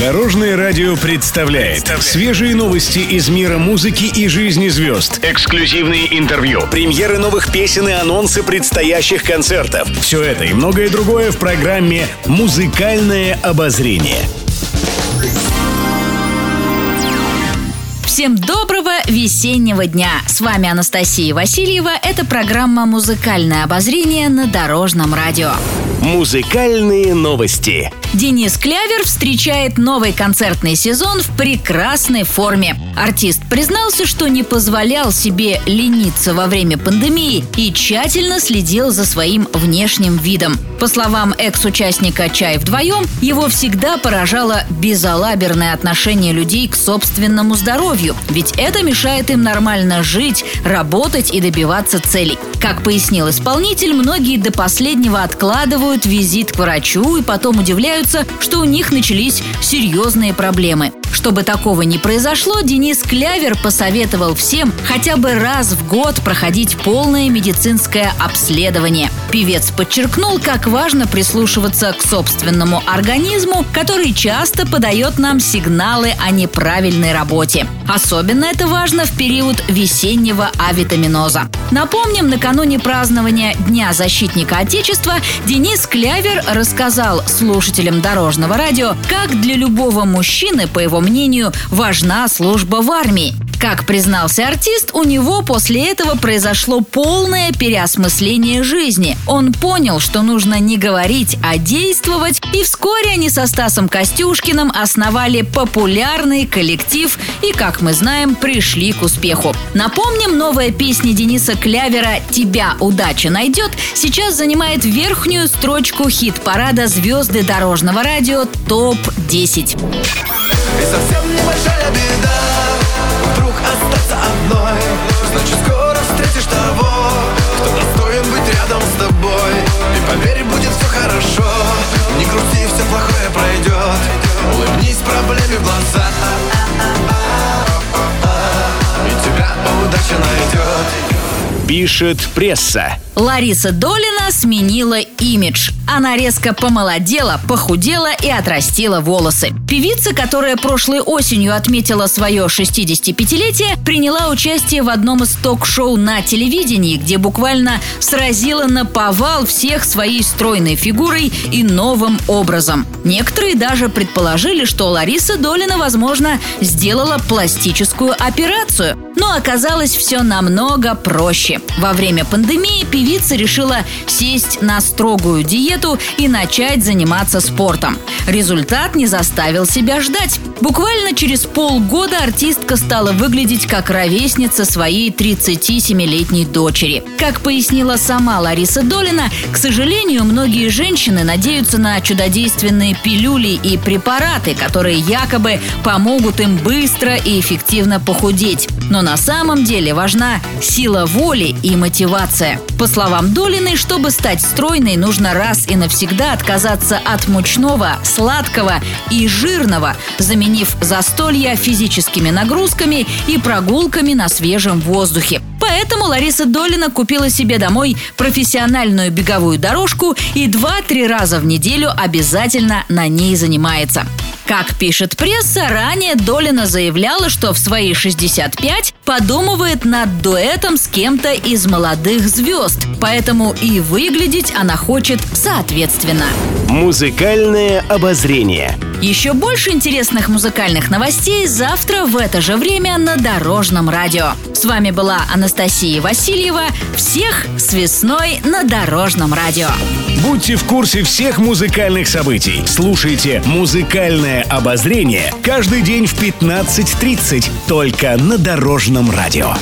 Дорожное радио представляет свежие новости из мира музыки и жизни звезд. Эксклюзивные интервью, премьеры новых песен и анонсы предстоящих концертов. Все это и многое другое в программе «Музыкальное обозрение». Всем доброго весеннего дня! С вами Анастасия Васильева. Это программа «Музыкальное обозрение» на Дорожном радио. Музыкальные новости. Денис Клявер встречает новый концертный сезон в прекрасной форме. Артист признался, что не позволял себе лениться во время пандемии и тщательно следил за своим внешним видом. По словам экс-участника «Чай вдвоем», его всегда поражало безалаберное отношение людей к собственному здоровью, ведь это мешает им нормально жить, работать и добиваться целей. Как пояснил исполнитель, многие до последнего откладывают визит к врачу и потом удивляются, что у них начались серьезные проблемы. Чтобы такого не произошло, Денис Клявер посоветовал всем хотя бы раз в год проходить полное медицинское обследование. Певец подчеркнул, как важно прислушиваться к собственному организму, который часто подает нам сигналы о неправильной работе. Особенно это важно в период весеннего авитаминоза. Напомним, накануне празднования Дня защитника Отечества Денис Клявер рассказал слушателям Дорожного радио, как для любого мужчины, по его мнению, важна служба в армии. Как признался артист, у него после этого произошло полное переосмысление жизни. Он понял, что нужно не говорить, а действовать, и вскоре они со Стасом Костюшкиным основали популярный коллектив и, как мы знаем, пришли к успеху. Напомним, новая песня Дениса Клявера «Тебя удача найдет» сейчас занимает верхнюю строчку хит-парада «Звезды дорожного радио ТОП-10». И совсем небольшая беда. Вдруг остаться одной. Значит скоро встретишь того Кто достоин быть рядом с тобой. И поверь, будет все хорошо. Не грусти, все плохое пройдет Улыбнись проблеме в глаза. И тебя удача найдет Пишет пресса. Лариса Долина сменила имидж. Она резко помолодела, похудела и отрастила волосы. Певица, которая прошлой осенью отметила свое 65-летие, приняла участие в одном из ток-шоу на телевидении, где буквально сразила на повал всех своей стройной фигурой и новым образом. Некоторые даже предположили, что Лариса Долина, возможно, сделала пластическую операцию. Но оказалось все намного проще. Во время пандемии певица решила сесть на строгую диету и начать заниматься спортом. Результат не заставил себя ждать. Буквально через полгода артистка стала выглядеть как ровесница своей 37-летней дочери. Как пояснила сама Лариса Долина, к сожалению, многие женщины надеются на чудодейственные пилюли и препараты, которые якобы помогут им быстро и эффективно похудеть. Но на самом деле важна сила воли и мотивация. По словам Долиной, чтобы стать стройной, нужно раз и навсегда отказаться от мучного, сладкого и жирного, заменив застолья физическими нагрузками и прогулками на свежем воздухе. Поэтому Лариса Долина купила себе домой профессиональную беговую дорожку и 2-3 раза в неделю обязательно на ней занимается. Как пишет пресса, ранее Долина заявляла, что в свои 65 подумывает над дуэтом с кем-то из молодых звезд, поэтому и выглядеть она хочет соответственно. Музыкальное обозрение. Еще больше интересных музыкальных новостей завтра в это же время на Дорожном радио. С вами была Анастасия Васильева. Всех с весной на Дорожном радио. Будьте в курсе всех музыкальных событий. Слушайте «Музыкальное обозрение» каждый день в 15.30 только на Дорожном радио.